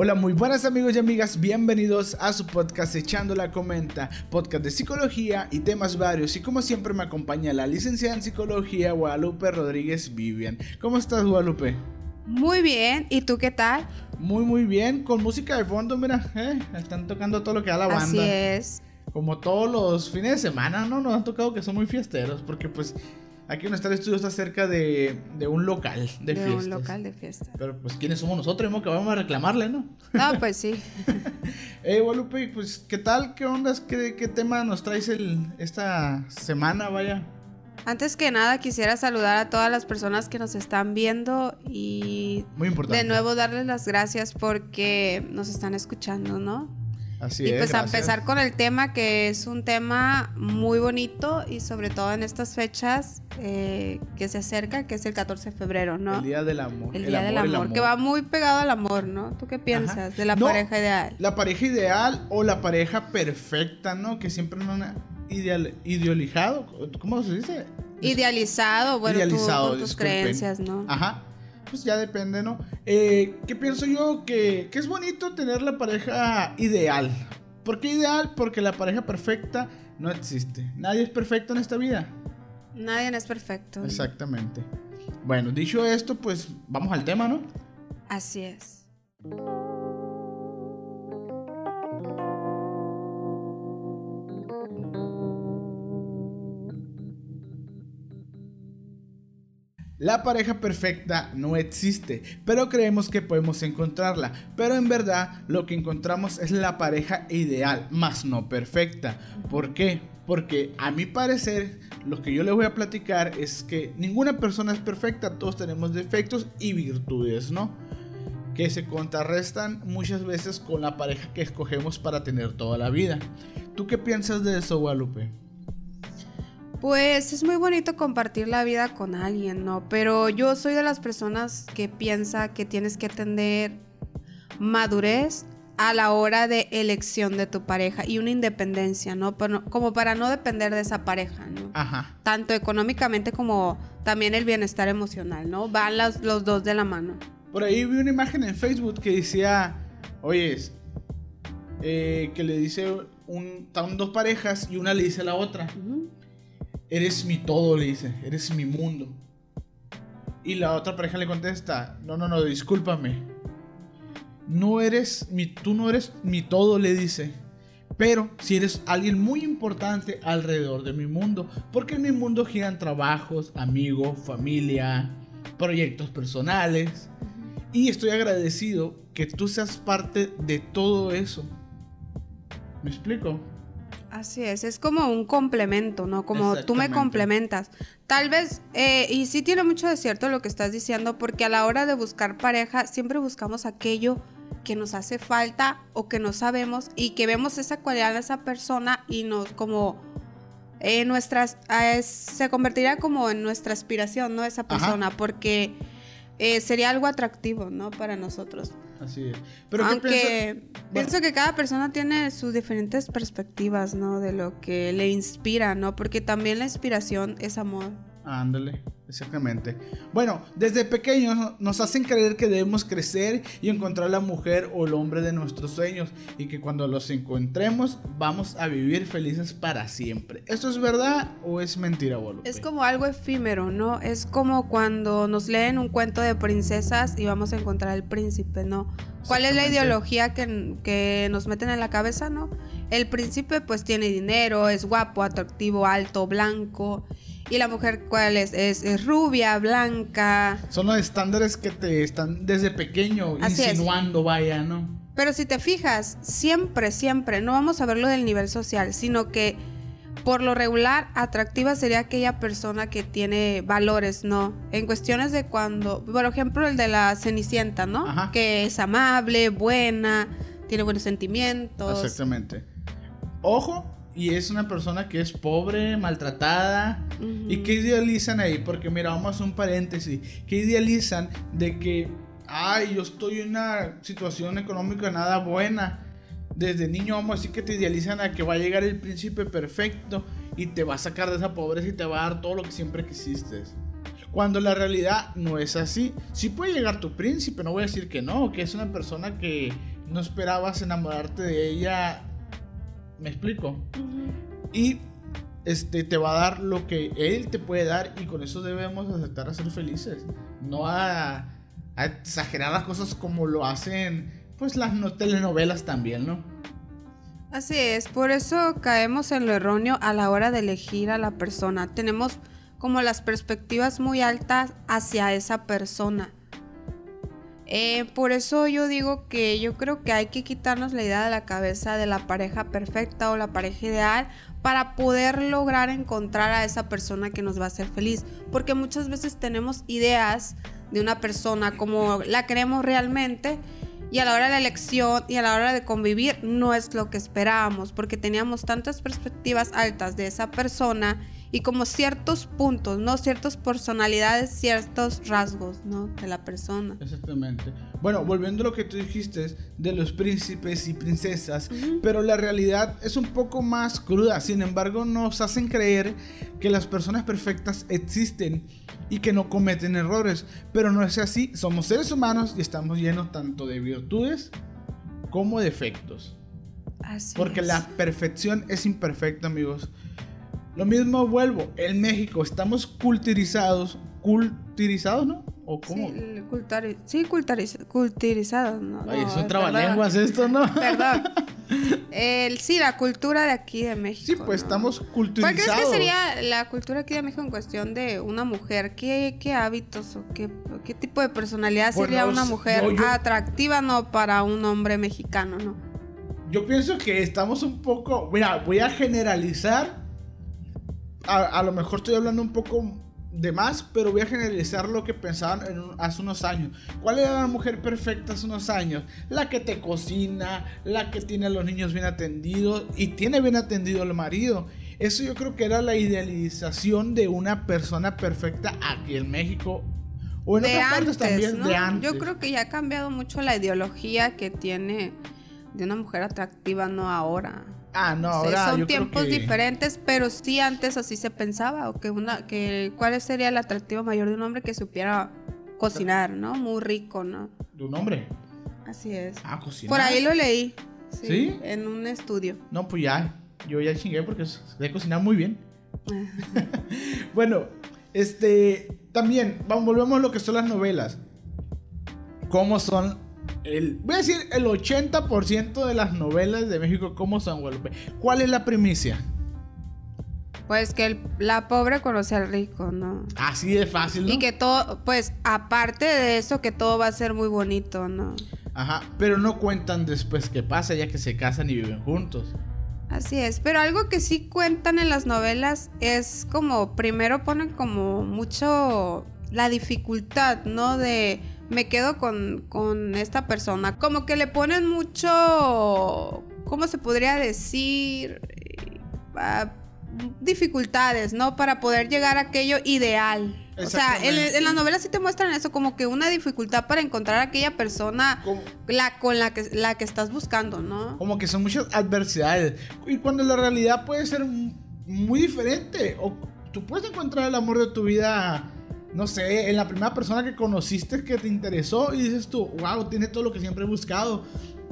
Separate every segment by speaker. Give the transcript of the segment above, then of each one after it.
Speaker 1: Hola, muy buenas amigos y amigas, bienvenidos a su podcast Echando la Comenta, podcast de psicología y temas varios. Y como siempre me acompaña la licenciada en psicología Guadalupe Rodríguez Vivian. ¿Cómo estás, Guadalupe?
Speaker 2: Muy bien, ¿y tú qué tal?
Speaker 1: Muy, muy bien, con música de fondo, mira, eh, están tocando todo lo que da la banda.
Speaker 2: Así es.
Speaker 1: Como todos los fines de semana, ¿no? Nos han tocado que son muy fiesteros, porque pues Aquí donde está el estudio está cerca de, un local de, de fiestas.
Speaker 2: un local de fiesta.
Speaker 1: Pero pues, ¿quiénes somos nosotros? que vamos a reclamarle, ¿no?
Speaker 2: No, pues sí.
Speaker 1: eh, Guadalupe, pues, ¿qué tal? ¿Qué ondas? ¿Qué, qué tema nos traes el, esta semana, vaya?
Speaker 2: Antes que nada, quisiera saludar a todas las personas que nos están viendo y...
Speaker 1: Muy importante.
Speaker 2: De nuevo darles las gracias porque nos están escuchando, ¿no?
Speaker 1: Así
Speaker 2: y
Speaker 1: pues
Speaker 2: a empezar con el tema que es un tema muy bonito y sobre todo en estas fechas eh, que se acerca, que es el 14 de febrero, ¿no?
Speaker 1: El Día del Amor.
Speaker 2: El Día del amor, que va muy pegado al amor, ¿no? ¿Tú qué piensas de la pareja ideal?
Speaker 1: La pareja ideal o la pareja perfecta, ¿no? Que siempre no han ideal, idealizado, ¿cómo se dice?
Speaker 2: Idealizado, bueno, Idealizado, con tus creencias, ¿no?
Speaker 1: Ajá pues ya depende, ¿no? Eh, ¿Qué pienso yo? Que, que es bonito tener la pareja ideal. ¿Por qué ideal? Porque la pareja perfecta no existe. Nadie es perfecto en esta vida.
Speaker 2: Nadie es perfecto.
Speaker 1: Exactamente. Bueno, dicho esto, pues vamos al tema, ¿no?
Speaker 2: Así es.
Speaker 1: La pareja perfecta no existe, pero creemos que podemos encontrarla. Pero en verdad lo que encontramos es la pareja ideal, más no perfecta. ¿Por qué? Porque a mi parecer lo que yo les voy a platicar es que ninguna persona es perfecta, todos tenemos defectos y virtudes, ¿no? Que se contrarrestan muchas veces con la pareja que escogemos para tener toda la vida. ¿Tú qué piensas de eso, Guadalupe?
Speaker 2: Pues es muy bonito compartir la vida con alguien, ¿no? Pero yo soy de las personas que piensa que tienes que tener madurez a la hora de elección de tu pareja y una independencia, ¿no? como para no depender de esa pareja, ¿no?
Speaker 1: Ajá.
Speaker 2: Tanto económicamente como también el bienestar emocional, ¿no? Van los, los dos de la mano.
Speaker 1: Por ahí vi una imagen en Facebook que decía, oye, eh, que le dice, un, están dos parejas y una le dice a la otra. Eres mi todo, le dice, eres mi mundo. Y la otra pareja le contesta, no, no, no, discúlpame. No eres mi, tú no eres mi todo, le dice. Pero si eres alguien muy importante alrededor de mi mundo, porque en mi mundo giran trabajos, amigos, familia, proyectos personales. Y estoy agradecido que tú seas parte de todo eso. ¿Me explico?
Speaker 2: Así es, es como un complemento, ¿no? Como tú me complementas. Tal vez, eh, y sí tiene mucho de cierto lo que estás diciendo, porque a la hora de buscar pareja siempre buscamos aquello que nos hace falta o que no sabemos y que vemos esa cualidad de esa persona y nos como eh, nuestras, eh, se convertiría como en nuestra aspiración, ¿no? Esa persona, porque eh, sería algo atractivo, ¿no? Para nosotros.
Speaker 1: Así es.
Speaker 2: Pero Aunque pienso que cada persona tiene sus diferentes perspectivas, ¿no? De lo que le inspira, ¿no? Porque también la inspiración es amor.
Speaker 1: Ándale. Exactamente. Bueno, desde pequeños nos hacen creer que debemos crecer y encontrar la mujer o el hombre de nuestros sueños y que cuando los encontremos vamos a vivir felices para siempre. ¿Esto es verdad o es mentira, boludo?
Speaker 2: Es como algo efímero, ¿no? Es como cuando nos leen un cuento de princesas y vamos a encontrar al príncipe, ¿no? ¿Cuál es la ideología que, que nos meten en la cabeza, no? El príncipe pues tiene dinero, es guapo, atractivo, alto, blanco ¿Y la mujer cuál es? Es, rubia, blanca.
Speaker 1: Son los estándares que te están desde pequeño insinuando, vaya, ¿no?
Speaker 2: Pero si te fijas, siempre, siempre, no vamos a verlo del nivel social, sino que por lo regular, atractiva sería aquella persona que tiene valores, ¿no? En cuestiones de cuando, por ejemplo, el de la Cenicienta, ¿no? Que es amable, buena, tiene buenos sentimientos.
Speaker 1: Exactamente. Ojo, y es una persona que es pobre, maltratada. ¿Y qué idealizan ahí? Porque mira, vamos a un paréntesis. ¿Qué idealizan de que, ay, yo estoy en una situación económica nada buena? Desde niño vamos a decir que te idealizan a que va a llegar el príncipe perfecto y te va a sacar de esa pobreza y te va a dar todo lo que siempre quisiste. Cuando la realidad no es así. Si puede llegar tu príncipe, no voy a decir que no, que es una persona que no esperabas enamorarte de ella. ¿Me explico? Y este, te va a dar lo que él te puede dar y con eso debemos aceptar a ser felices. No a, exagerar las cosas como lo hacen pues las telenovelas también, ¿no?
Speaker 2: Así es, por eso caemos en lo erróneo a la hora de elegir a la persona. Tenemos como las perspectivas muy altas hacia esa persona. Eh, por eso yo digo que yo creo que hay que quitarnos la idea de la cabeza de la pareja perfecta o la pareja ideal para poder lograr encontrar a esa persona que nos va a hacer feliz. Porque muchas veces tenemos ideas de una persona como la queremos realmente y a la hora de la elección y a la hora de convivir no es lo que esperábamos porque teníamos tantas perspectivas altas de esa persona y como ciertos puntos, ¿no? Ciertas personalidades, ciertos rasgos, ¿no? De la persona.
Speaker 1: Exactamente. Bueno, volviendo a lo que tú dijiste de los príncipes y princesas, pero la realidad es un poco más cruda. Sin embargo, nos hacen creer que las personas perfectas existen y que no cometen errores. Pero no es así. Somos seres humanos y estamos llenos tanto de virtudes como defectos. Así Porque la perfección es imperfecta, amigos. Lo mismo vuelvo, en México estamos culturizados, culturizados, ¿no? ¿O cómo?
Speaker 2: Sí, cultari sí culturizados, ¿no?
Speaker 1: Ay, no, son trabalenguas esto, ¿no?
Speaker 2: Perdón. El, sí, la cultura de aquí de México.
Speaker 1: Sí, pues estamos culturizados.
Speaker 2: ¿Cuál crees que sería la cultura aquí de México en cuestión de una mujer? ¿Qué, qué hábitos o qué, qué, tipo de personalidad sería una mujer atractiva no para un hombre mexicano, no?
Speaker 1: Yo pienso que estamos un poco, mira, voy a generalizar a, lo mejor estoy hablando un poco de más, pero voy a generalizar lo que pensaban hace unos años. ¿Cuál era la mujer perfecta hace unos años? La que te cocina, la que tiene a los niños bien atendidos y tiene bien atendido al marido. Eso yo creo que era la idealización de una persona perfecta aquí en México.
Speaker 2: O en otras partes también de antes. Yo creo que ya ha cambiado mucho la ideología que tiene de una mujer atractiva, no ahora.
Speaker 1: Ah, no, ahora
Speaker 2: son tiempos diferentes, pero sí antes así se pensaba, o que una, que cuál sería el atractivo mayor de un hombre que supiera cocinar, ¿no? Muy rico, ¿no?
Speaker 1: ¿De un hombre?
Speaker 2: Así es.
Speaker 1: Ah, cocinar.
Speaker 2: Por ahí lo leí. Sí, En un estudio.
Speaker 1: No, pues ya, yo ya chingué porque sé cocinar muy bien. bueno, este, también, vamos, volvemos a lo que son las novelas. ¿Cómo son voy a decir el 80% de las novelas de México como San Guadalupe. ¿Cuál es la primicia?
Speaker 2: Pues que la pobre conoce al rico, ¿no?
Speaker 1: Así de fácil, ¿no?
Speaker 2: Y que todo, pues aparte de eso, que todo va a ser muy bonito, ¿no?
Speaker 1: Ajá, pero no cuentan después qué pasa ya que se casan y viven juntos.
Speaker 2: Así es, pero algo que sí cuentan en las novelas es como, primero ponen como mucho la dificultad, ¿no? De me quedo con, esta persona. Como que le ponen mucho, ¿cómo se podría decir? Ah, dificultades, ¿no? Para poder llegar a aquello ideal. O sea, en, las novelas sí te muestran eso, como que una dificultad para encontrar a aquella persona la, con la que, la que estás buscando, ¿no?
Speaker 1: Como que son muchas adversidades. Y cuando la realidad puede ser muy diferente. O tú puedes encontrar el amor de tu vida no sé, en la primera persona que conociste que te interesó y dices tú, wow, tiene todo lo que siempre he buscado.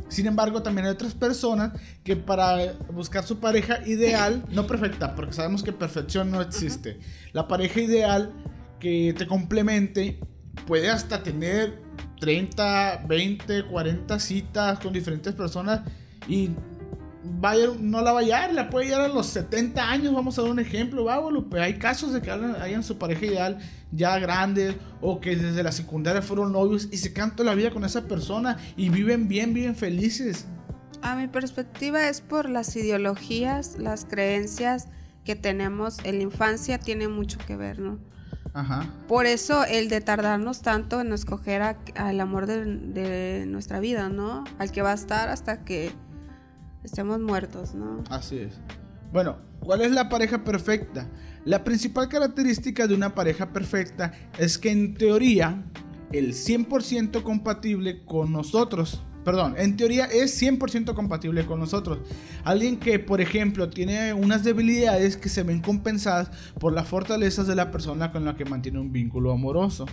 Speaker 1: Sin embargo, también hay otras personas que para buscar su pareja ideal, no perfecta, porque sabemos que perfección no existe. La pareja ideal que te complemente puede hasta tener 30, 20, 40 citas con diferentes personas y no la va a hallar, la puede hallar a los 70 años, vamos a dar un ejemplo, va, hay casos de que hayan su pareja ideal ya grande o que desde la secundaria fueron novios y se cantan la vida con esa persona y viven bien, viven felices.
Speaker 2: A mi perspectiva es por las ideologías, las creencias que tenemos en la infancia tiene mucho que ver, ¿no? Ajá. Por eso el de tardarnos tanto en escoger al amor de, de nuestra vida, ¿no? Al que va a estar hasta que estemos muertos, ¿no?
Speaker 1: Así es. Bueno, ¿cuál es la pareja perfecta? La principal característica de una pareja perfecta es que en teoría el 100% compatible con nosotros, perdón, en teoría es 100% compatible con nosotros. Alguien que, por ejemplo, tiene unas debilidades que se ven compensadas por las fortalezas de la persona con la que mantiene un vínculo amoroso.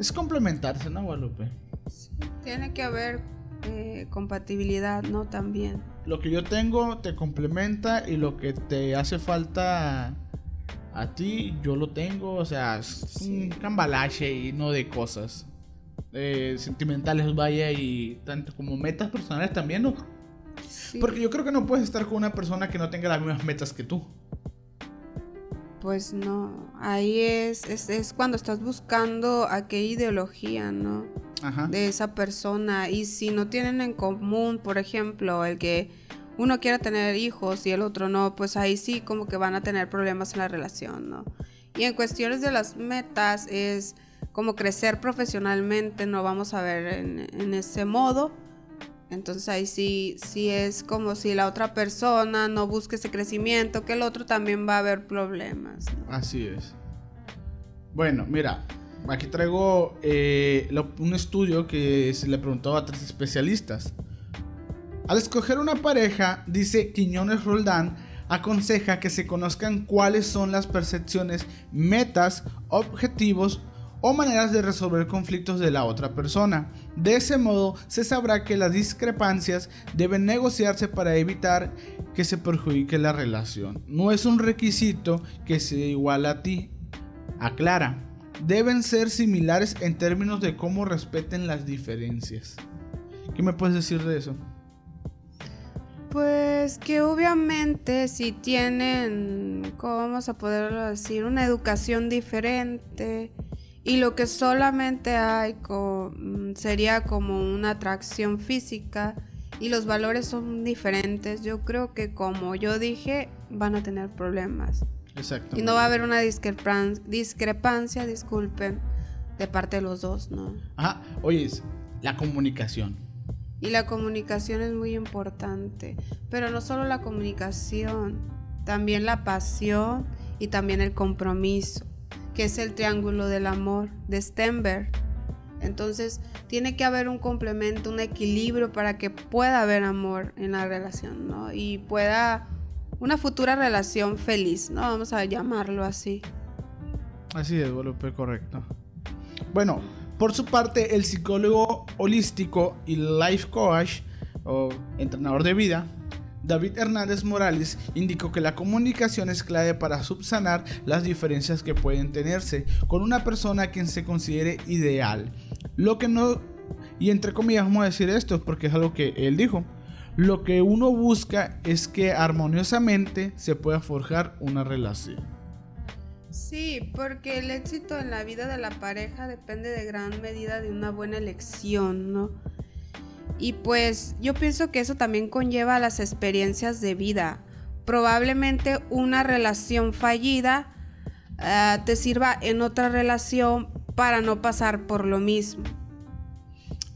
Speaker 1: Es complementarse, ¿no, Guadalupe?
Speaker 2: Sí, tiene que haber eh, compatibilidad, ¿no? También.
Speaker 1: Lo que yo tengo te complementa y lo que te hace falta a ti, yo lo tengo. O sea, es un cambalache y no de cosas eh, sentimentales, vaya, y tanto como metas personales también, ¿no? Porque yo creo que no puedes estar con una persona que no tenga las mismas metas que tú.
Speaker 2: Pues no, ahí es, es, cuando estás buscando a qué ideología, ¿no? Ajá. De esa persona. Y si no tienen en común, por ejemplo, el que uno quiera tener hijos y el otro no, pues ahí sí como que van a tener problemas en la relación, ¿no? Y en cuestiones de las metas es como crecer profesionalmente, no vamos a ver en, ese modo. Entonces ahí sí, sí es como si la otra persona no busque ese crecimiento, que el otro también va a haber problemas.
Speaker 1: Así es. Bueno, mira, aquí traigo eh, un estudio que se le preguntó a tres especialistas. Al escoger una pareja, dice Quiñones Roldán, aconseja que se conozcan cuáles son las percepciones, metas, objetivos o maneras de resolver conflictos de la otra persona. De ese modo se sabrá que las discrepancias deben negociarse para evitar que se perjudique la relación. No es un requisito que sea igual a ti. Aclara, deben ser similares en términos de cómo respeten las diferencias. ¿Qué me puedes decir de eso?
Speaker 2: Pues que obviamente si tienen, ¿cómo vamos a poderlo decir? Una educación diferente, y lo que solamente hay mm, sería como una atracción física y los valores son diferentes, yo creo que como yo dije, van a tener problemas. Exacto. Y no va a haber una discrepancia, disculpen, de parte de los dos, ¿no?
Speaker 1: Ajá, oye, la comunicación.
Speaker 2: Y la comunicación es muy importante, pero no solo la comunicación, también la pasión y también el compromiso que es el triángulo del amor de Stenberg. Entonces tiene que haber un complemento, un equilibrio para que pueda haber amor en la relación, ¿no? Y pueda una futura relación feliz, ¿no? Vamos a llamarlo así.
Speaker 1: Así es, Guadalupe, correcto. Bueno, por su parte, el psicólogo holístico y life coach o entrenador de vida, David Hernández Morales indicó que la comunicación es clave para subsanar las diferencias que pueden tenerse con una persona a quien se considere ideal. Lo que no, y entre comillas vamos a decir esto porque es algo que él dijo, lo que uno busca es que armoniosamente se pueda forjar una relación.
Speaker 2: Sí, porque el éxito en la vida de la pareja depende de gran medida de una buena elección, ¿no? Y pues yo pienso que eso también conlleva las experiencias de vida. Probablemente una relación fallida eh, te sirva en otra relación para no pasar por lo mismo.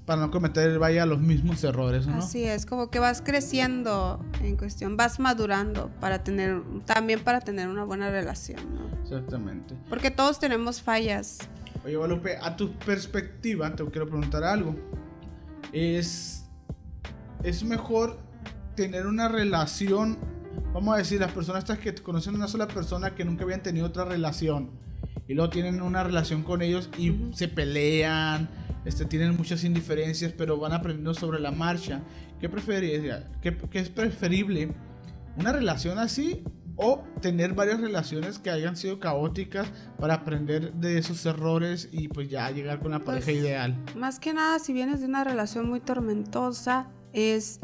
Speaker 1: Para no cometer, vaya, los mismos errores, ¿no?
Speaker 2: Así es, como que vas creciendo en cuestión, vas madurando para tener, también para tener una buena relación, ¿no?
Speaker 1: Exactamente.
Speaker 2: Porque todos tenemos fallas.
Speaker 1: Oye, Guadalupe, a tu perspectiva, te quiero preguntar algo es, es mejor tener una relación, vamos a decir, las personas estas que conocen una sola persona que nunca habían tenido otra relación y luego tienen una relación con ellos y se pelean, este, tienen muchas indiferencias, pero van aprendiendo sobre la marcha. ¿Qué, preferiría? ¿Qué, qué es preferible? ¿Una relación así o tener varias relaciones que hayan sido caóticas para aprender de esos errores y pues ya llegar con la pues, pareja ideal.
Speaker 2: Más que nada, si vienes de una relación muy tormentosa, es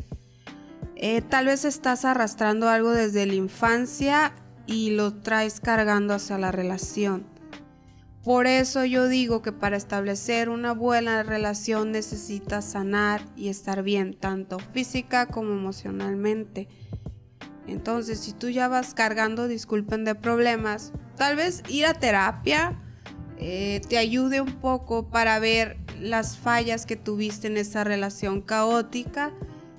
Speaker 2: eh, tal vez estás arrastrando algo desde la infancia y lo traes cargando hacia la relación. Por eso yo digo que para establecer una buena relación necesitas sanar y estar bien, tanto física como emocionalmente. Entonces, si tú ya vas cargando, disculpen, de problemas, tal vez ir a terapia eh, te ayude un poco para ver las fallas que tuviste en esa relación caótica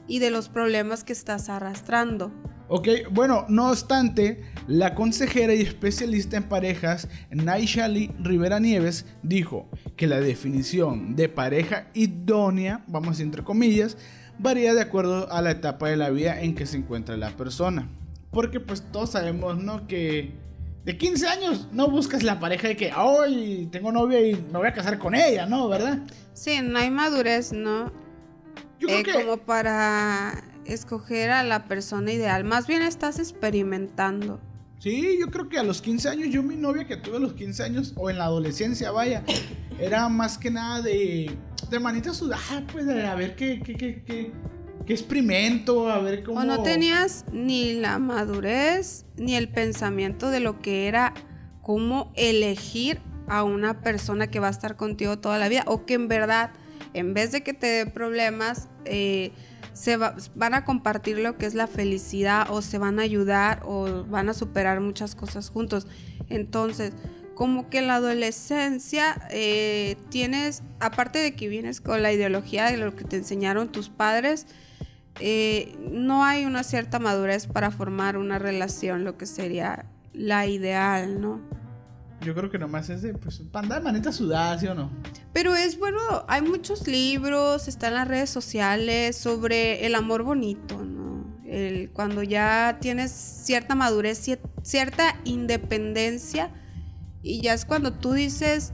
Speaker 2: y de los problemas que estás arrastrando.
Speaker 1: Ok, bueno, no obstante, la consejera y especialista en parejas, Naishali Rivera Nieves, dijo que la definición de pareja idónea, vamos entre comillas, varía de acuerdo a la etapa de la vida en que se encuentra la persona. Porque pues todos sabemos, ¿no? Que de 15 años no buscas la pareja de que, hoy tengo novia y me voy a casar con ella, ¿no? ¿Verdad?
Speaker 2: Sí, no hay madurez, ¿no? Yo creo eh, que... Como para escoger a la persona ideal, más bien estás experimentando.
Speaker 1: Sí, yo creo que a los 15 años, yo mi novia que tuve a los 15 años, o en la adolescencia, vaya, era más que nada de, de manita sudada, pues, a ver qué, qué, qué, qué, qué experimento, a ver cómo...
Speaker 2: O no tenías ni la madurez, ni el pensamiento de lo que era cómo elegir a una persona que va a estar contigo toda la vida, o que en verdad, en vez de que te dé problemas, eh, se van a compartir lo que es la felicidad o se van a ayudar o van a superar muchas cosas juntos. Entonces, como que en la adolescencia eh, tienes, aparte de que vienes con la ideología de lo que te enseñaron tus padres, eh, no hay una cierta madurez para formar una relación, lo que sería la ideal, ¿no?
Speaker 1: Yo creo que nomás es de, pues, panda de manita sudada, ¿sí o no?
Speaker 2: Pero es bueno, hay muchos libros, están las redes sociales sobre el amor bonito, ¿no? El, cuando ya tienes cierta madurez, cierta independencia, y ya es cuando tú dices,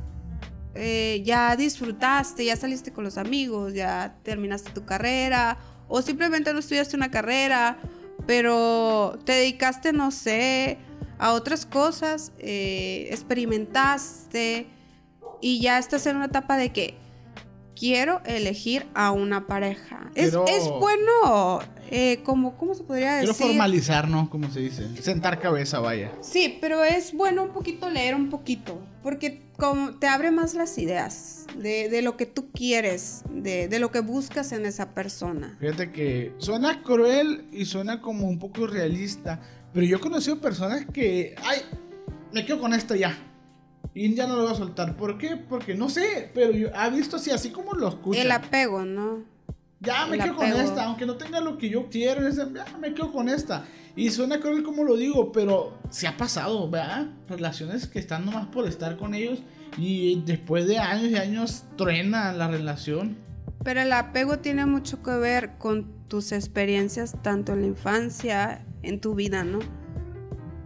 Speaker 2: eh, ya disfrutaste, ya saliste con los amigos, ya terminaste tu carrera, o simplemente no estudiaste una carrera, pero te dedicaste, no sé, a otras cosas, eh, experimentaste y ya estás en una etapa de que quiero elegir a una pareja. Es, bueno, eh, como, ¿cómo se podría decir?
Speaker 1: Quiero formalizar, ¿no? Como se dice. Sentar cabeza, vaya.
Speaker 2: Sí, pero es bueno un poquito leer un poquito, porque como te abre más las ideas de, de lo que tú quieres, de, de, lo que buscas en esa persona.
Speaker 1: Fíjate que suena cruel y suena como un poco realista, pero yo he conocido personas que, ay, me quedo con esto ya. Y ya no lo voy a soltar. ¿Por qué? Porque no sé, pero yo ha visto así, así como lo escucho.
Speaker 2: El apego, ¿no?
Speaker 1: Ya me quedo con esta, aunque no tenga lo que yo quiero, ya me quedo con esta. Y suena cruel como lo digo, pero se ha pasado, ¿verdad? Relaciones que están nomás por estar con ellos y después de años y años truena la relación.
Speaker 2: Pero el apego tiene mucho que ver con tus experiencias tanto en la infancia en tu vida, ¿no?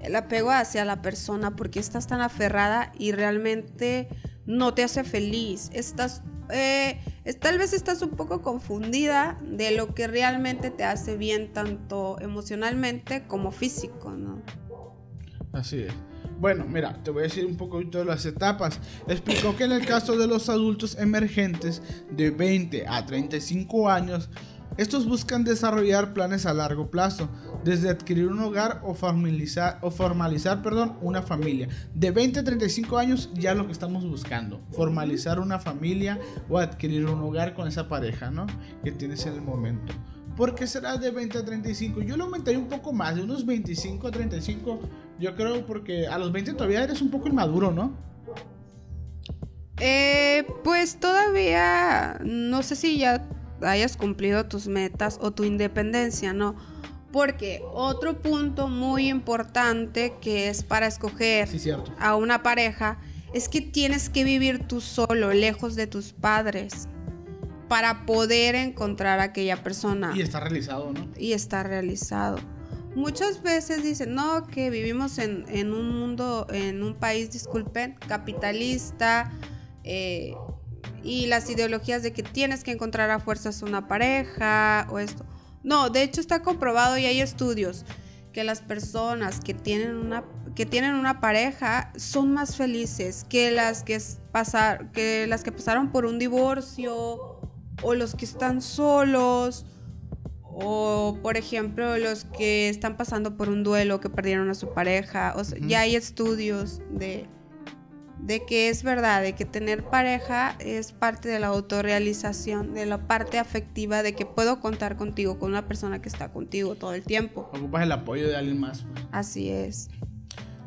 Speaker 2: El apego hacia la persona porque estás tan aferrada y realmente no te hace feliz. Estás, eh, tal vez estás un poco confundida de lo que realmente te hace bien tanto emocionalmente como físico, ¿no?
Speaker 1: Así es. Bueno, mira, te voy a decir un poquito de las etapas. Explicó que en el caso de los adultos emergentes de 20 a 35 años, estos buscan desarrollar planes a largo plazo, desde adquirir un hogar o formalizar, o formalizar perdón, una familia. De 20 a 35 años ya lo que estamos buscando, formalizar una familia o adquirir un hogar con esa pareja, ¿no? Que tienes en el momento. ¿Por qué será de 20 a 35? Yo lo aumentaría un poco más, de unos 25 a 35. Yo creo porque a los 20 todavía eres un poco inmaduro, ¿no?
Speaker 2: Eh, pues todavía no sé si ya hayas cumplido tus metas o tu independencia, ¿no? Porque otro punto muy importante que es para escoger a una pareja es que tienes que vivir tú solo, lejos de tus padres, para poder encontrar a aquella persona.
Speaker 1: Y está realizado, ¿no?
Speaker 2: Y está realizado. Muchas veces dicen, no, que vivimos en, un mundo, en un país, disculpen, capitalista, eh, y las ideologías de que tienes que encontrar a fuerzas una pareja o esto. No, de hecho está comprobado y hay estudios que las personas que tienen una que tienen una pareja son más felices que las que pasar que las que pasaron por un divorcio o los que están solos o por ejemplo los que están pasando por un duelo que perdieron a su pareja, o ya hay estudios de de que es verdad, de que tener pareja es parte de la autorrealización, de la parte afectiva, de que puedo contar contigo, con una persona que está contigo todo el tiempo.
Speaker 1: Ocupas el apoyo de alguien más.
Speaker 2: Pues. Así es.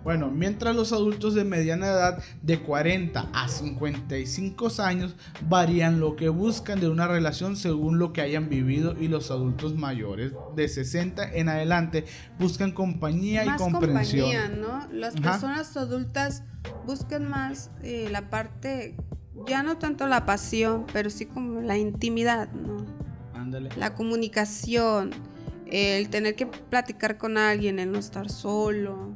Speaker 1: Bueno, mientras los adultos de mediana edad de 40 a 55 años varían lo que buscan de una relación según lo que hayan vivido y los adultos mayores de 60 en adelante buscan compañía y comprensión. Compañía,
Speaker 2: ¿no? Las personas adultas buscan más eh, la parte, ya no tanto la pasión, pero sí como la intimidad, ¿no?
Speaker 1: Ándale.
Speaker 2: La comunicación, el tener que platicar con alguien, el no estar solo.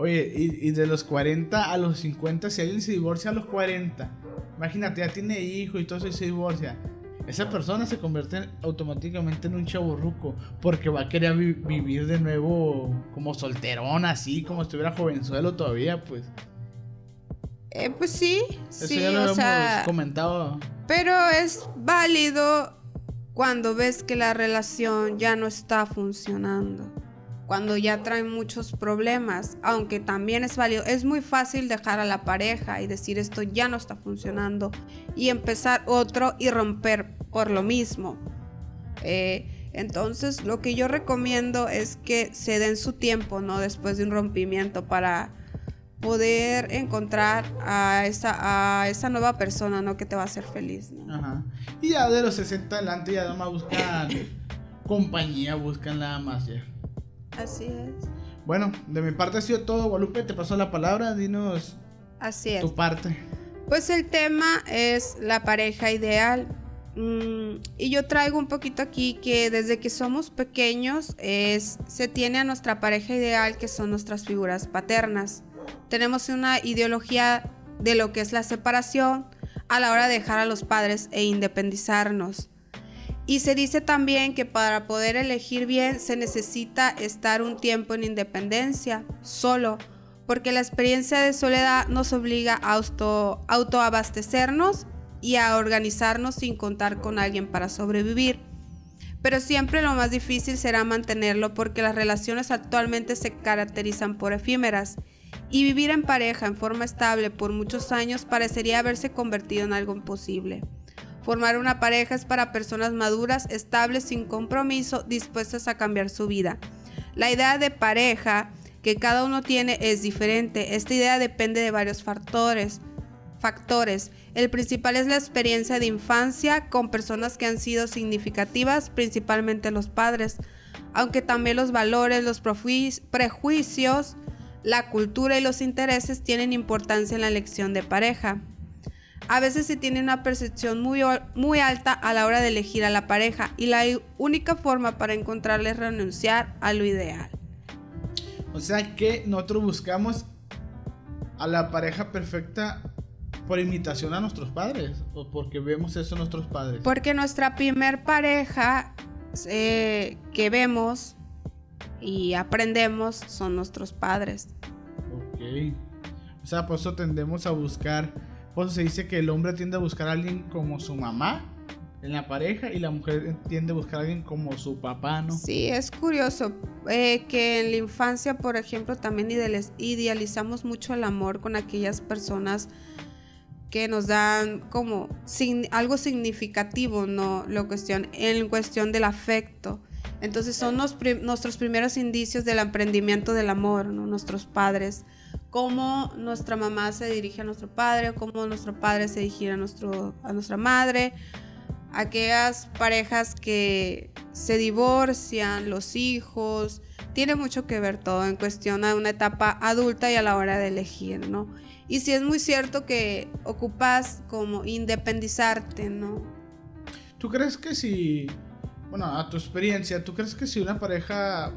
Speaker 1: Oye, y, de los 40 a los 50, si alguien se divorcia a los 40, imagínate, ya tiene hijo y todo eso y se divorcia. Esa persona se convierte automáticamente en un chaburruco porque va a querer vivir de nuevo como solterón, así como si estuviera jovenzuelo todavía, pues.
Speaker 2: Eh, pues sí,
Speaker 1: Eso
Speaker 2: sí,
Speaker 1: ya lo hemos comentado.
Speaker 2: Pero es válido cuando ves que la relación ya no está funcionando cuando ya traen muchos problemas, aunque también es válido, es muy fácil dejar a la pareja y decir esto ya no está funcionando y empezar otro y romper por lo mismo. Eh, entonces lo que yo recomiendo es que se den su tiempo, ¿no? Después de un rompimiento para poder encontrar a esa, a esa nueva persona, ¿no? Que te va a hacer feliz,
Speaker 1: Ajá. Y ya de los 60 adelante ya más buscan compañía, buscan nada más ya.
Speaker 2: Así es.
Speaker 1: Bueno, de mi parte ha sido todo. Guadalupe, te paso la palabra. Dinos
Speaker 2: Así es.
Speaker 1: tu parte.
Speaker 2: Pues el tema es la pareja ideal. Mm, y yo traigo un poquito aquí que desde que somos pequeños es, se tiene a nuestra pareja ideal que son nuestras figuras paternas. Tenemos una ideología de lo que es la separación a la hora de dejar a los padres e independizarnos. Y se dice también que para poder elegir bien se necesita estar un tiempo en independencia, solo, porque la experiencia de soledad nos obliga a auto, autoabastecernos y a organizarnos sin contar con alguien para sobrevivir. Pero siempre lo más difícil será mantenerlo porque las relaciones actualmente se caracterizan por efímeras y vivir en pareja en forma estable por muchos años parecería haberse convertido en algo imposible. Formar una pareja es para personas maduras, estables, sin compromiso, dispuestas a cambiar su vida. La idea de pareja que cada uno tiene es diferente. Esta idea depende de varios factores. El principal es la experiencia de infancia con personas que han sido significativas, principalmente los padres, aunque también los valores, los prejuicios, la cultura y los intereses tienen importancia en la elección de pareja a veces se tiene una percepción muy, muy alta a la hora de elegir a la pareja y la única forma para encontrarla es renunciar a lo ideal.
Speaker 1: O sea que nosotros buscamos a la pareja perfecta por imitación a nuestros padres o porque vemos eso en nuestros padres.
Speaker 2: Porque nuestra primer pareja eh, que vemos y aprendemos son nuestros padres.
Speaker 1: Ok. O sea, por eso tendemos a buscar se dice que el hombre tiende a buscar a alguien como su mamá en la pareja y la mujer tiende a buscar a alguien como su papá, ¿no?
Speaker 2: Sí, es curioso eh, que en la infancia, por ejemplo, también idealizamos mucho el amor con aquellas personas que nos dan como algo significativo, ¿no? Lo cuestión, en cuestión del afecto. Entonces son nuestros primeros indicios del emprendimiento del amor, ¿no? Nuestros padres cómo nuestra mamá se dirige a nuestro padre, cómo nuestro padre se dirige a, nuestro, a nuestra madre, aquellas parejas que se divorcian, los hijos, tiene mucho que ver todo en cuestión a una etapa adulta y a la hora de elegir, ¿no? Y si es muy cierto que ocupas como independizarte, ¿no?
Speaker 1: ¿Tú crees que si, bueno, a tu experiencia, ¿tú crees que si una pareja,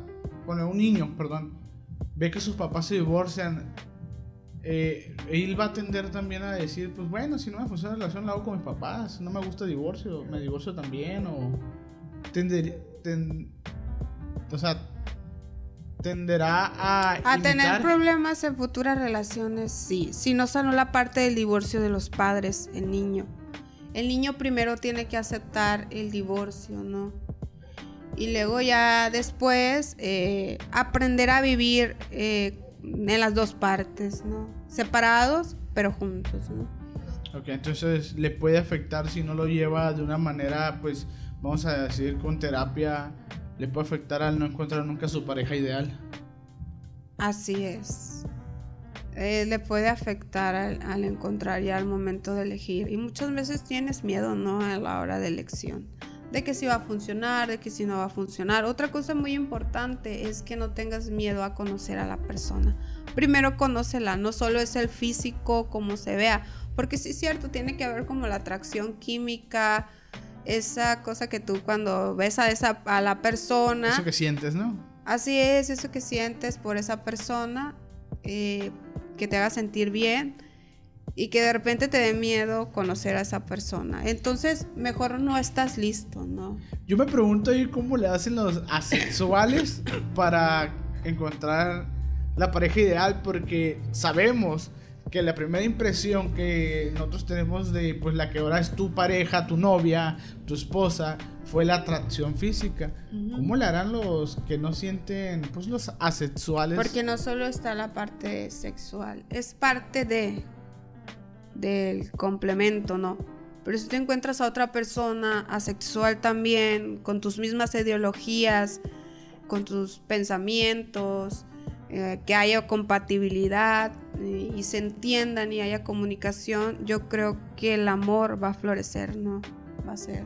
Speaker 1: bueno, un niño, perdón, ve que sus papás se divorcian, eh, él va a tender también a decir, pues bueno, si no me funciona la relación, la hago con mis papás, no me gusta el divorcio, me divorcio también, o tender, o sea, tenderá a...
Speaker 2: A tener problemas en futuras relaciones, sí, si no sanó la parte del divorcio de los padres, el niño. El niño primero tiene que aceptar el divorcio, ¿no? Y luego ya después eh, aprender a vivir eh, en las dos partes, ¿no? Separados, pero juntos, ¿no?
Speaker 1: Ok, entonces le puede afectar si no lo lleva de una manera, pues, vamos a decir, con terapia, le puede afectar al no encontrar nunca su pareja ideal.
Speaker 2: Así es. Eh, le puede afectar al, al, encontrar ya al momento de elegir. Y muchas veces tienes miedo, ¿no? A la hora de elección de que si va a funcionar, de que si no va a funcionar. Otra cosa muy importante es que no tengas miedo a conocer a la persona. Primero conócela, no solo es el físico como se vea, porque sí es cierto, tiene que haber como la atracción química, esa cosa que tú cuando ves a, esa, a la persona...
Speaker 1: Eso que sientes, ¿no?
Speaker 2: Así es, eso que sientes por esa persona, eh, que te haga sentir bien y que de repente te dé miedo conocer a esa persona. Entonces, mejor no estás listo, ¿no?
Speaker 1: Yo me pregunto ahí cómo le hacen los asexuales para encontrar la pareja ideal, porque sabemos que la primera impresión que nosotros tenemos de pues la que ahora es tu pareja, tu novia, tu esposa, fue la atracción física. ¿Cómo le harán los que no sienten pues los asexuales?
Speaker 2: Porque no solo está la parte sexual, es parte de del complemento, ¿no? Pero si tú encuentras a otra persona asexual también, con tus mismas ideologías, con tus pensamientos, eh, que haya compatibilidad y se entiendan y haya comunicación, yo creo que el amor va a florecer, ¿no? Va a ser.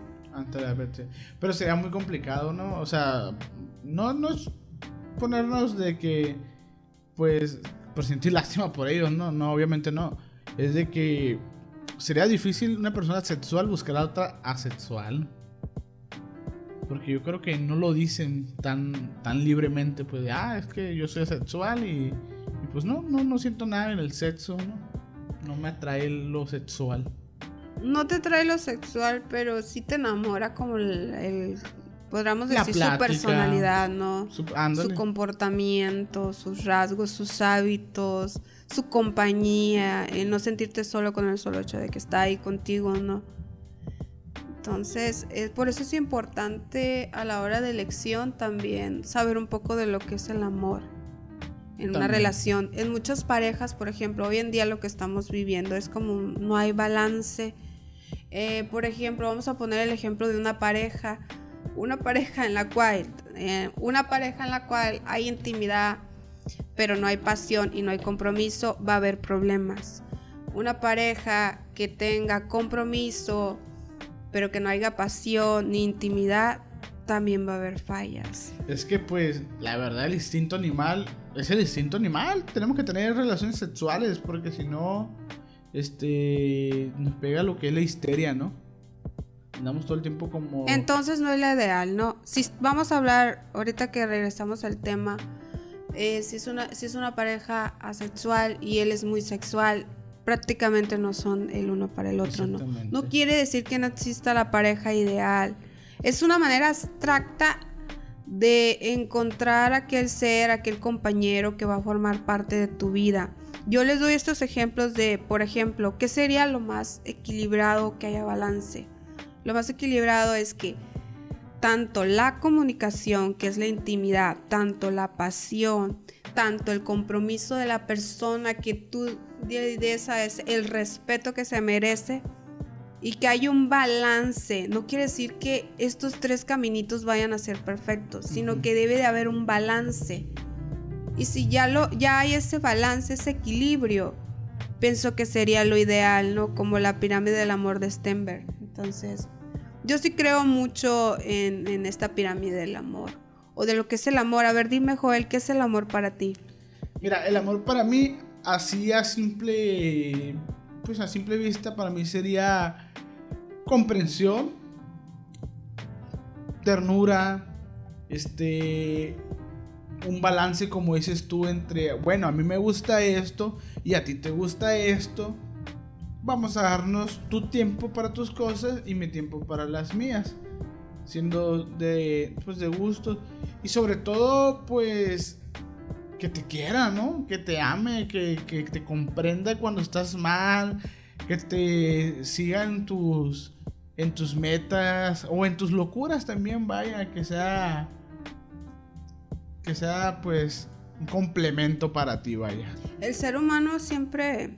Speaker 1: Pero sería muy complicado, ¿no? O sea, no nos ponernos de que, pues, por sentir lástima por ellos, ¿no? No, obviamente no es de que sería difícil una persona sexual buscar a otra asexual. Porque yo creo que no lo dicen tan, tan libremente, pues de, ah, es que yo soy asexual y, pues no, no, no siento nada en el sexo, ¿no? No me atrae lo sexual.
Speaker 2: No te atrae lo sexual, pero sí te enamora como el, podríamos decir, su personalidad, ¿no? Su, su, comportamiento, sus rasgos, sus hábitos, su compañía, el no sentirte solo con el solo hecho de que está ahí contigo, ¿no? Entonces, es, por eso es importante a la hora de elección también saber un poco de lo que es el amor en una relación. En muchas parejas, por ejemplo, hoy en día lo que estamos viviendo es como no hay balance. Eh, por ejemplo, vamos a poner el ejemplo de una pareja, una pareja en la cual, eh, una pareja en la cual hay intimidad, pero no hay pasión y no hay compromiso, va a haber problemas. Una pareja que tenga compromiso, pero que no haya pasión ni intimidad, también va a haber fallas.
Speaker 1: Es que pues la verdad el instinto animal es el instinto animal. Tenemos que tener relaciones sexuales porque si no, este, nos pega lo que es la histeria, ¿no? Andamos todo el tiempo como...
Speaker 2: Entonces no es la ideal, ¿no? Si vamos a hablar, ahorita que regresamos al tema, eh, si, es una, si es una pareja asexual y él es muy sexual, prácticamente no son el uno para el otro, ¿no? No quiere decir que no exista la pareja ideal. Es una manera abstracta de encontrar aquel ser, aquel compañero que va a formar parte de tu vida. Yo les doy estos ejemplos de, por ejemplo, ¿qué sería lo más equilibrado que haya balance? Lo más equilibrado es que tanto la comunicación, que es la intimidad, tanto la pasión, tanto el compromiso de la persona que tú de esa es el respeto que se merece y que hay un balance. No quiere decir que estos tres caminitos vayan a ser perfectos, sino que debe de haber un balance. Y si ya lo ya hay ese balance, ese equilibrio, pienso que sería lo ideal, ¿no? Como la pirámide del amor de Stenberg. Entonces, yo sí creo mucho en, esta pirámide del amor. O de lo que es el amor. A ver, dime, Joel, ¿qué es el amor para ti?
Speaker 1: Mira, el amor para mí, así a simple. Pues a simple vista, para mí sería comprensión, ternura, este. Un balance, como dices tú, entre, bueno, a mí me gusta esto y a ti te gusta esto vamos a darnos tu tiempo para tus cosas y mi tiempo para las mías. Siendo de, pues de gusto. Y sobre todo, pues, que te quiera, ¿no? Que te ame, que, te comprenda cuando estás mal, que te siga en tus, en tus metas o en tus locuras también, vaya, que sea, que sea, pues, un complemento para ti, vaya.
Speaker 2: El ser humano siempre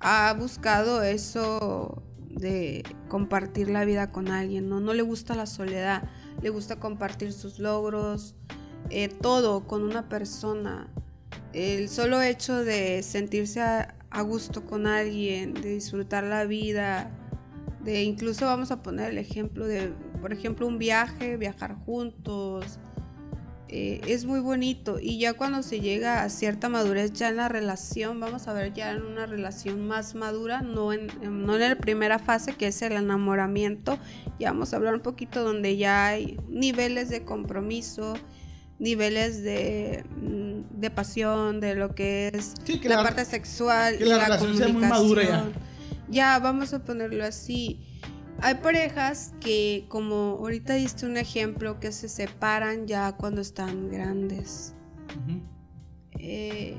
Speaker 2: ha buscado eso de compartir la vida con alguien, ¿no? No le gusta la soledad, le gusta compartir sus logros, eh, todo con una persona. El solo hecho de sentirse a, gusto con alguien, de disfrutar la vida, de incluso vamos a poner el ejemplo de, por ejemplo, un viaje, viajar juntos, eh, es muy bonito y ya cuando se llega a cierta madurez ya en la relación, vamos a ver ya en una relación más madura, no en, no en la primera fase que es el enamoramiento, ya vamos a hablar un poquito donde ya hay niveles de compromiso, niveles de, mm, de pasión, de lo que es la, parte sexual
Speaker 1: y la, relación sea muy madura ya.
Speaker 2: Ya, vamos a ponerlo así. Hay parejas que, como ahorita diste un ejemplo, que se separan ya cuando están grandes. Eh,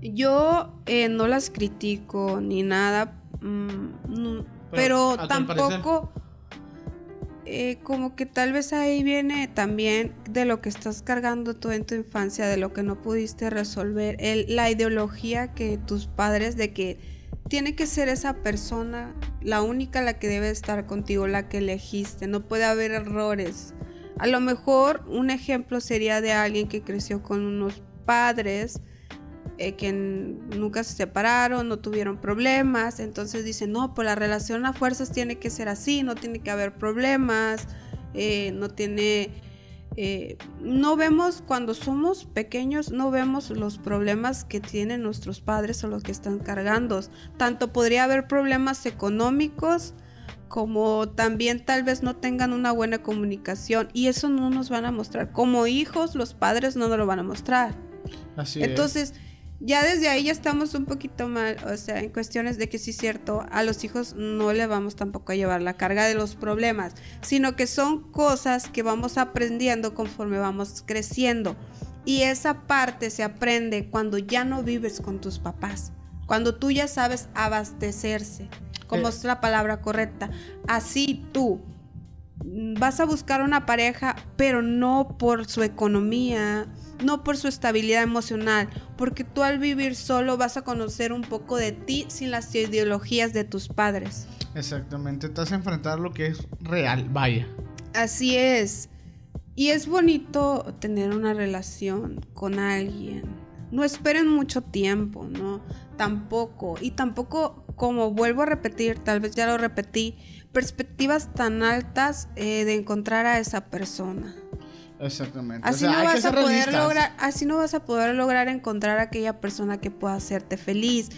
Speaker 2: yo eh, no las critico ni nada, mm, pero, tampoco, eh, como que tal vez ahí viene también de lo que estás cargando tú en tu infancia, de lo que no pudiste resolver, la ideología que tus padres de que tiene que ser esa persona la única la que debe estar contigo, la que elegiste. No puede haber errores. A lo mejor un ejemplo sería de alguien que creció con unos padres eh, que nunca se separaron, no tuvieron problemas. Entonces dicen, no, pues la relación a fuerzas tiene que ser así, no tiene que haber problemas, eh, no tiene eh, no vemos, cuando somos pequeños, no vemos los problemas que tienen nuestros padres o los que están cargando. Tanto podría haber problemas económicos como también tal vez no tengan una buena comunicación y eso no nos van a mostrar. Como hijos, los padres no nos lo van a mostrar.
Speaker 1: Así
Speaker 2: Entonces, ya desde ahí ya estamos un poquito mal, o sea, en cuestiones de que sí es cierto, a los hijos no le vamos tampoco a llevar la carga de los problemas, sino que son cosas que vamos aprendiendo conforme vamos creciendo. Y esa parte se aprende cuando ya no vives con tus papás, cuando tú ya sabes abastecerse, como eh. es la palabra correcta. Así tú vas a buscar una pareja, pero no por su economía, no por su estabilidad emocional, porque tú al vivir solo vas a conocer un poco de ti sin las ideologías de tus padres.
Speaker 1: Exactamente, te vas a enfrentar lo que es real, vaya.
Speaker 2: Así es. Y es bonito tener una relación con alguien. No esperen mucho tiempo, ¿no? Tampoco. Y tampoco, como vuelvo a repetir, tal vez ya lo repetí, perspectivas tan altas eh, de encontrar a esa persona.
Speaker 1: Exactamente.
Speaker 2: Así, no vas a poder lograr, así no vas a poder lograr encontrar a aquella persona que pueda hacerte feliz.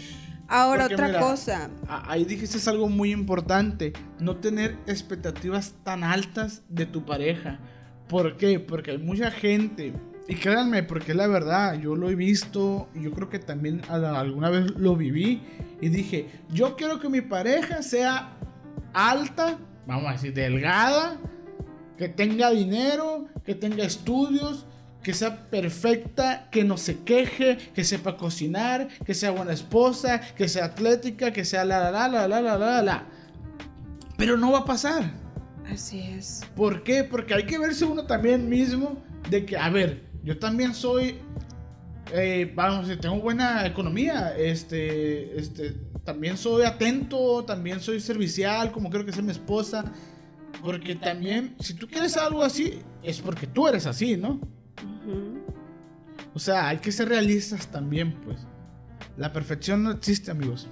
Speaker 2: Ahora otra cosa.
Speaker 1: Ahí dijiste algo muy importante, no tener expectativas tan altas de tu pareja. ¿Por qué? Porque hay mucha gente, y créanme, porque es la verdad, yo lo he visto, yo creo que también alguna vez lo viví, y dije, yo quiero que mi pareja sea alta, vamos a decir, delgada, que tenga dinero, que tenga estudios, que sea perfecta, que no se queje, que sepa cocinar, que sea buena esposa, que sea atlética, que sea la la la la la la la Pero no va a pasar.
Speaker 2: Así es.
Speaker 1: ¿Por qué? Porque hay que verse uno también mismo de que, a ver, yo también soy, eh, vamos, tengo buena economía, este, este, también soy atento, también soy servicial, como creo que sea mi esposa. Porque también, si tú quieres algo así, es porque tú eres así, ¿no? O sea, hay que ser realistas también, pues. La perfección no existe, amigos.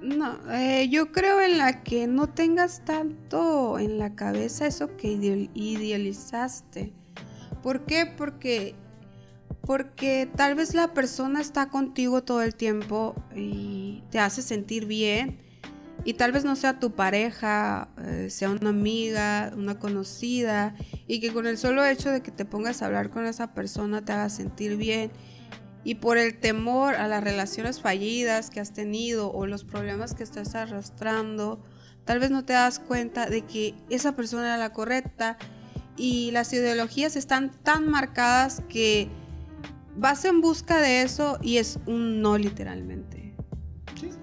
Speaker 2: No, eh, yo creo en la que no tengas tanto en la cabeza eso que idealizaste. ¿Por qué? Porque, porque tal vez la persona está contigo todo el tiempo y te hace sentir bien y tal vez no sea tu pareja, eh, sea una amiga, una conocida, y que con el solo hecho de que te pongas a hablar con esa persona te haga sentir bien. Y por el temor a las relaciones fallidas que has tenido o los problemas que estás arrastrando, tal vez no te das cuenta de que esa persona era la correcta y las ideologías están tan marcadas que vas en busca de eso y es un no literalmente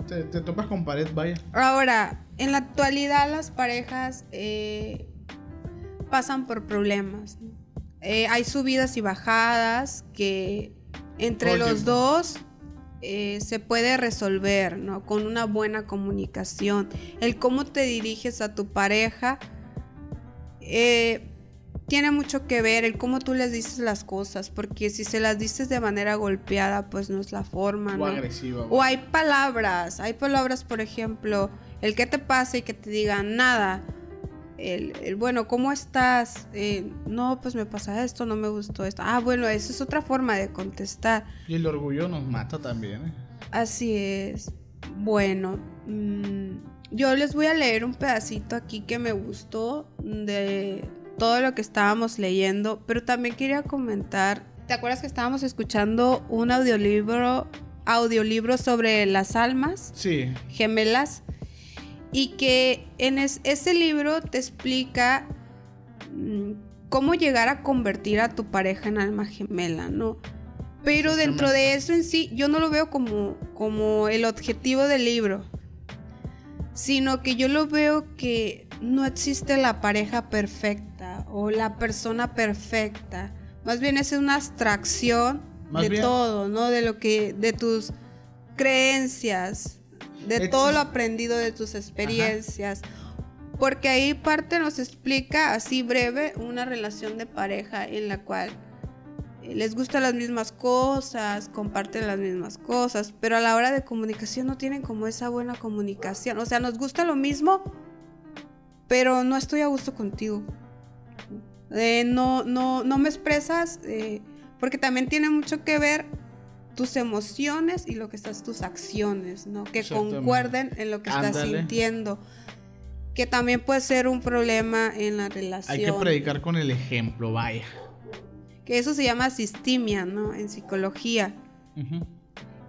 Speaker 1: te, topas con pared, vaya.
Speaker 2: Ahora, en la actualidad las parejas eh, pasan por problemas. Eh, hay subidas y bajadas que entre los dos eh, se puede resolver, ¿no? Con una buena comunicación. El cómo te diriges a tu pareja tiene mucho que ver el cómo tú les dices las cosas, porque si se las dices de manera golpeada, pues no es la forma, ¿no?
Speaker 1: O agresiva.
Speaker 2: O hay palabras, hay palabras, por ejemplo, el que te pase y que te digan nada. el, bueno, ¿cómo estás? Eh, no, pues me pasa esto, no me gustó esto. Ah, bueno, esa es otra forma de contestar.
Speaker 1: Y el orgullo nos mata también. ¿eh?
Speaker 2: Así es. Bueno, mm, yo les voy a leer un pedacito aquí que me gustó de todo lo que estábamos leyendo, pero también quería comentar, ¿te acuerdas que estábamos escuchando un audiolibro, audiolibro sobre las almas?
Speaker 1: Sí.
Speaker 2: Gemelas y que en ese libro te explica mm, cómo llegar a convertir a tu pareja en alma gemela, ¿no? Pero dentro de eso en sí, yo no lo veo como, como el objetivo del libro, sino que yo lo veo que no existe la pareja perfecta o la persona perfecta. Más bien es una abstracción de todo, ¿no? De lo que, de tus creencias, de todo lo aprendido de tus experiencias. Porque ahí parte nos explica así breve una relación de pareja en la cual les gustan las mismas cosas, comparten las mismas cosas, pero a la hora de comunicación no tienen como esa buena comunicación. O sea, nos gusta lo mismo, pero no estoy a gusto contigo. Eh, no, no, no me expresas, eh, porque también tiene mucho que ver tus emociones y lo que estás, tus acciones, ¿no? Que concuerden en lo que estás sintiendo. Que también puede ser un problema en la relación.
Speaker 1: Hay que predicar con el ejemplo, vaya.
Speaker 2: Que eso se llama sistemia, ¿no? En psicología.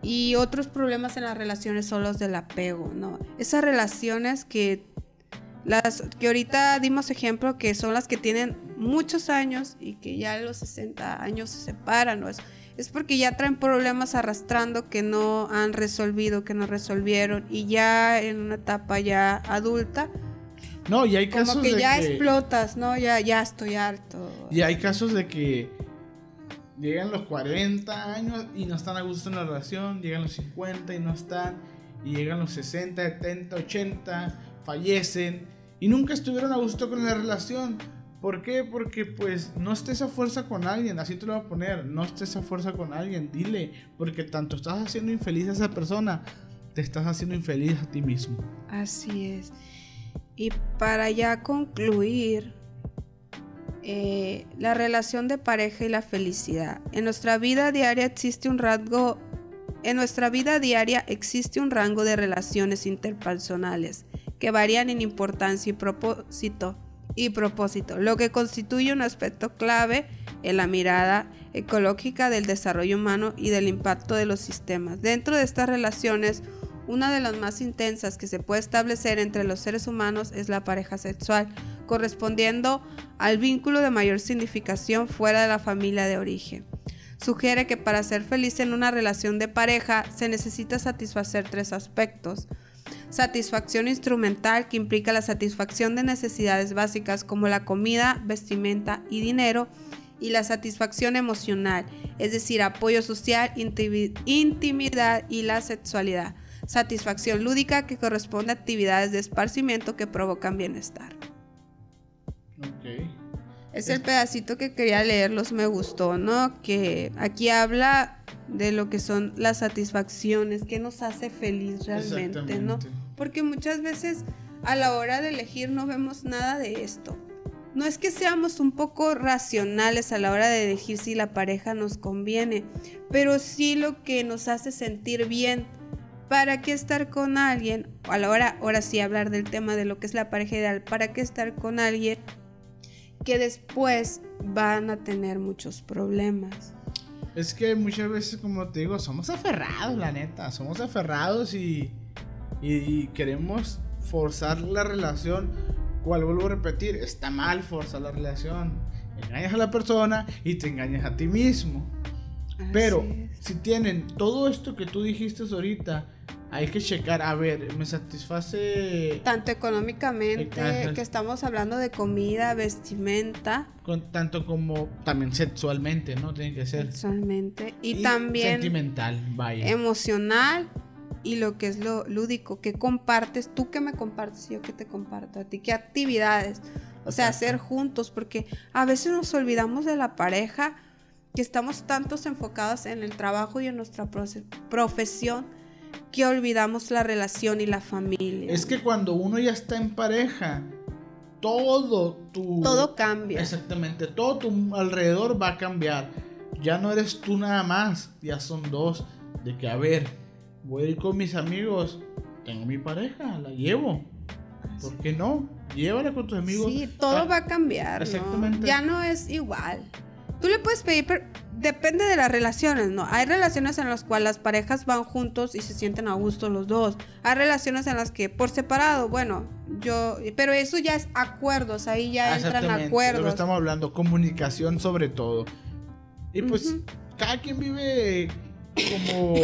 Speaker 2: Y otros problemas en las relaciones son los del apego, ¿no? Esas relaciones que las que ahorita dimos ejemplo que son las que tienen muchos años y que ya a los 60 años se separan, ¿no? es porque ya traen problemas arrastrando que no han resolvido, que no resolvieron y ya en una etapa ya adulta.
Speaker 1: No, y hay casos
Speaker 2: como que ya explotas, ¿no? Ya, ya estoy harto.
Speaker 1: Y hay casos de que llegan los 40 años y no están a gusto en la relación, llegan los 50 y no están, y llegan los 60, 70, 80, fallecen y nunca estuvieron a gusto con la relación ¿Por qué? Porque pues no estés a fuerza con alguien, así te lo voy a poner, no estés a fuerza con alguien, dile, porque tanto estás haciendo infeliz a esa persona, te estás haciendo infeliz a ti mismo.
Speaker 2: Así es. Y para ya concluir, eh, la relación de pareja y la felicidad. En nuestra vida diaria existe un rasgo, en nuestra vida diaria existe un rango de relaciones interpersonales que varían en importancia y propósito y propósito, lo que constituye un aspecto clave en la mirada ecológica del desarrollo humano y del impacto de los sistemas. Dentro de estas relaciones, una de las más intensas que se puede establecer entre los seres humanos es la pareja sexual, correspondiendo al vínculo de mayor significación fuera de la familia de origen. Sugiere que para ser feliz en una relación de pareja se necesita satisfacer tres aspectos satisfacción instrumental que implica la satisfacción de necesidades básicas como la comida, vestimenta y dinero, y la satisfacción emocional, es decir, apoyo social, intimidad y la sexualidad. Satisfacción lúdica que corresponde a actividades de esparcimiento que provocan bienestar. Es el pedacito que quería leerlos, me gustó, ¿no? Que aquí habla de lo que son las satisfacciones, que nos hace feliz realmente, ¿no? Porque muchas veces a la hora de elegir no vemos nada de esto. No es que seamos un poco racionales a la hora de elegir si la pareja nos conviene, pero sí lo que nos hace sentir bien. ¿Para qué estar con alguien? A la hora, ahora sí hablar del tema de lo que es la pareja ideal. ¿Para qué estar con alguien que después van a tener muchos problemas?
Speaker 1: Es que muchas veces, como te digo, somos aferrados, la neta. Somos aferrados y, y, queremos forzar la relación. Cual vuelvo a repetir, está mal forzar la relación. Engañas a la persona y te engañas a ti mismo. Pero si tienen todo esto que tú dijiste ahorita, hay que checar, a ver, me satisface...
Speaker 2: Tanto económicamente, que estamos hablando de comida, vestimenta.
Speaker 1: Con, tanto como también sexualmente, ¿no? Tiene que ser.
Speaker 2: Sexualmente. Y, también...
Speaker 1: Sentimental, vaya.
Speaker 2: Emocional y lo que es lo lúdico, que compartes, tú que me compartes y yo que te comparto a ti, qué actividades, o sea, hacer juntos, porque a veces nos olvidamos de la pareja, que estamos tantos enfocados en el trabajo y en nuestra profesión que olvidamos la relación y la familia.
Speaker 1: Es que cuando uno ya está en pareja, todo tu...
Speaker 2: Todo cambia.
Speaker 1: Exactamente, todo tu alrededor va a cambiar. Ya no eres tú nada más, ya son dos. De que, a ver, voy a ir con mis amigos, tengo mi pareja, la llevo. ¿Por qué no? Llévala con tus amigos.
Speaker 2: Sí, todo va a cambiar. Exactamente. Ya no es igual. Tú le puedes pedir, pero depende de las relaciones, ¿no? Hay relaciones en las cuales las parejas van juntos y se sienten a gusto los dos. Hay relaciones en las que por separado, bueno, yo, pero eso ya es acuerdos, ahí ya entran acuerdos. Lo
Speaker 1: que estamos hablando, comunicación sobre todo. Y pues cada quien vive como,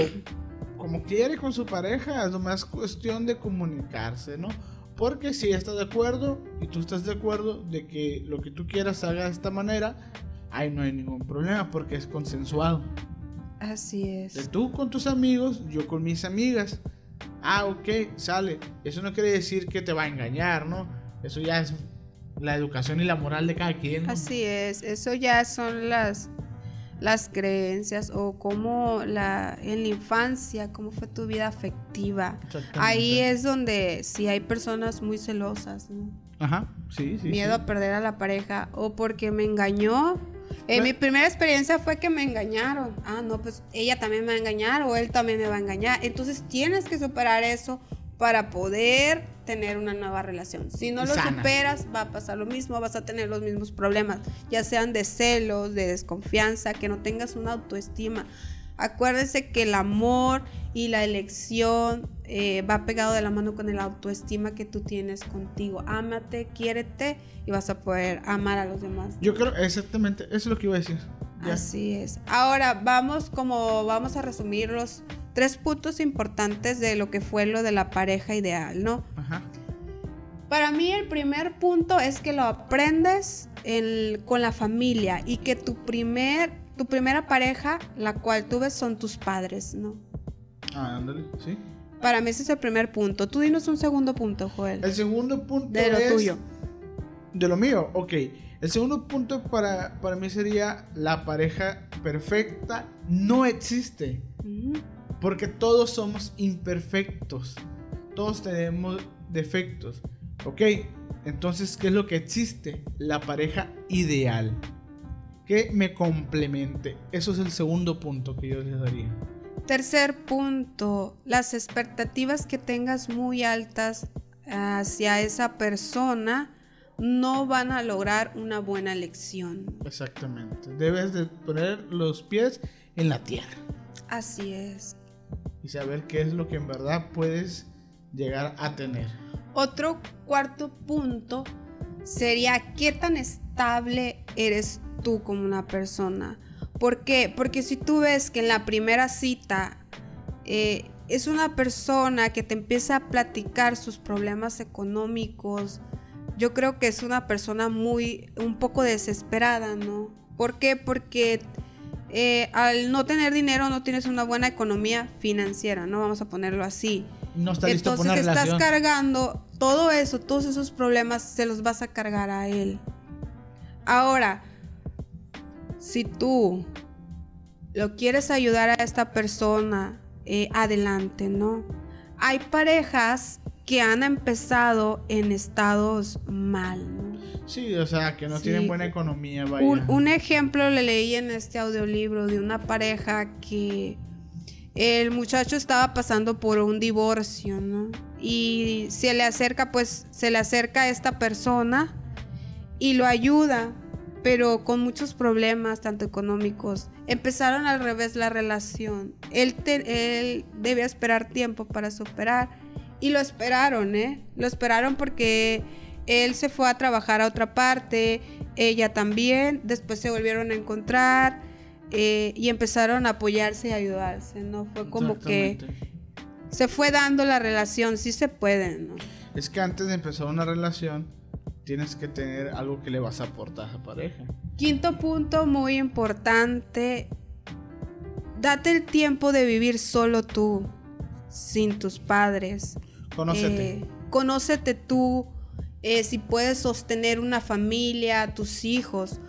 Speaker 1: como quiere con su pareja, es más cuestión de comunicarse, ¿no? Porque si estás de acuerdo y tú estás de acuerdo de que lo que tú quieras haga de esta manera, ahí no hay ningún problema porque es consensuado.
Speaker 2: Así es.
Speaker 1: De tú con tus amigos, yo con mis amigas. Ah, ok, sale. Eso no quiere decir que te va a engañar, ¿no? Eso ya es la educación y la moral de cada quien.
Speaker 2: Así es, eso ya son las las creencias o cómo la en la infancia, cómo fue tu vida afectiva. Ahí es donde si hay personas muy celosas, ¿no?
Speaker 1: Ajá, sí, sí.
Speaker 2: Miedo a perder a la pareja o porque me engañó. Eh, mi primera experiencia fue que me engañaron. Ah, no, pues ella también me va a engañar o él también me va a engañar. Entonces tienes que superar eso para poder tener una nueva relación. Si no lo superas, va a pasar lo mismo, vas a tener los mismos problemas, ya sean de celos, de desconfianza, que no tengas una autoestima. Acuérdense que el amor y la elección eh, va pegado de la mano con el autoestima que tú tienes contigo. Ámate, quiérete y vas a poder amar a los demás.
Speaker 1: Yo creo exactamente, eso es lo que iba a decir.
Speaker 2: Así es. Ahora vamos como vamos a resumir los tres puntos importantes de lo que fue lo de la pareja ideal, ¿no? Ajá. Para mí el primer punto es que lo aprendes con la familia y que tu primer tu primera pareja, la cual tú ves, son tus padres, ¿no?
Speaker 1: Ah, ándale, sí.
Speaker 2: Para mí ese es el primer punto. Tú dinos un segundo punto, Joel.
Speaker 1: El segundo punto de lo tuyo. De lo mío, ok. El segundo punto para, para mí sería la pareja perfecta no existe. Porque todos somos imperfectos. Todos tenemos defectos. ¿Ok? Entonces, ¿qué es lo que existe? La pareja ideal. Que me complemente. Eso es el segundo punto que yo les daría.
Speaker 2: Tercer punto, las expectativas que tengas muy altas hacia esa persona no van a lograr una buena lección.
Speaker 1: Exactamente. Debes de poner los pies en la tierra.
Speaker 2: Así es
Speaker 1: y saber qué es lo que en verdad puedes llegar a tener.
Speaker 2: Otro cuarto punto sería qué tan estable eres tú como una persona. ¿Por qué? Porque si tú ves que en la primera cita eh, es una persona que te empieza a platicar sus problemas económicos, yo creo que es una persona muy, un poco desesperada, ¿no? ¿Por qué? Porque eh, al no tener dinero no tienes una buena economía financiera, ¿no? Vamos a ponerlo así.
Speaker 1: No está listo
Speaker 2: Entonces
Speaker 1: una
Speaker 2: estás cargando todo eso, todos esos problemas se los vas a cargar a él. Ahora, si tú lo quieres ayudar a esta persona, eh, adelante, ¿no? Hay parejas que han empezado en estados mal, ¿no?
Speaker 1: Sí, o sea, que no tienen buena economía.
Speaker 2: Un, ejemplo le leí en este audiolibro de una pareja que el muchacho estaba pasando por un divorcio, ¿no? Y se le acerca, pues, se le acerca a esta persona y lo ayuda, pero con muchos problemas, tanto económicos. Empezaron al revés la relación. Él, él debía esperar tiempo para superar y lo esperaron, ¿eh? Lo esperaron porque él se fue a trabajar a otra parte, ella también, después se volvieron a encontrar eh, y empezaron a apoyarse y ayudarse, ¿no? Fue como que se fue dando la relación, sí se puede, ¿no?
Speaker 1: Es que antes de empezar una relación tienes que tener algo que le vas a aportar a esa pareja.
Speaker 2: Quinto punto muy importante, date el tiempo de vivir solo tú, sin tus padres.
Speaker 1: Conócete.
Speaker 2: Eh, conócete tú, eh, si puedes sostener una familia, tus hijos,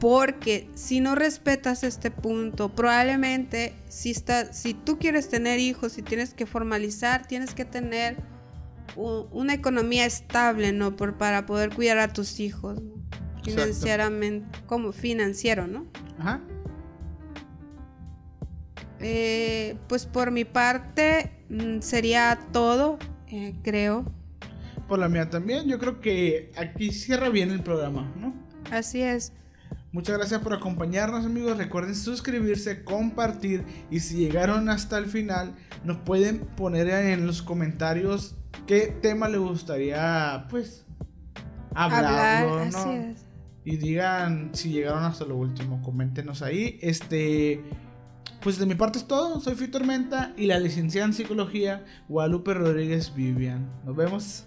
Speaker 2: porque si no respetas este punto, probablemente si, está, si tú quieres tener hijos, si tienes que formalizar, tienes que tener una economía estable, ¿no? Por, para poder cuidar a tus hijos. Financieramente, como financiero, ¿no? Ajá. Eh, pues por mi parte mm, sería todo, eh, creo.
Speaker 1: Por la mía también, yo creo que aquí cierra bien el programa, ¿no?
Speaker 2: Así es.
Speaker 1: Muchas gracias por acompañarnos amigos. Recuerden suscribirse, compartir y si llegaron hasta el final nos pueden poner en los comentarios qué tema le gustaría pues hablarlo, Así es. Y digan si llegaron hasta lo último, coméntenos ahí. Este pues de mi parte es todo. Soy Fito Tormenta y la licenciada en psicología Guadalupe Rodríguez Vivian. Nos vemos.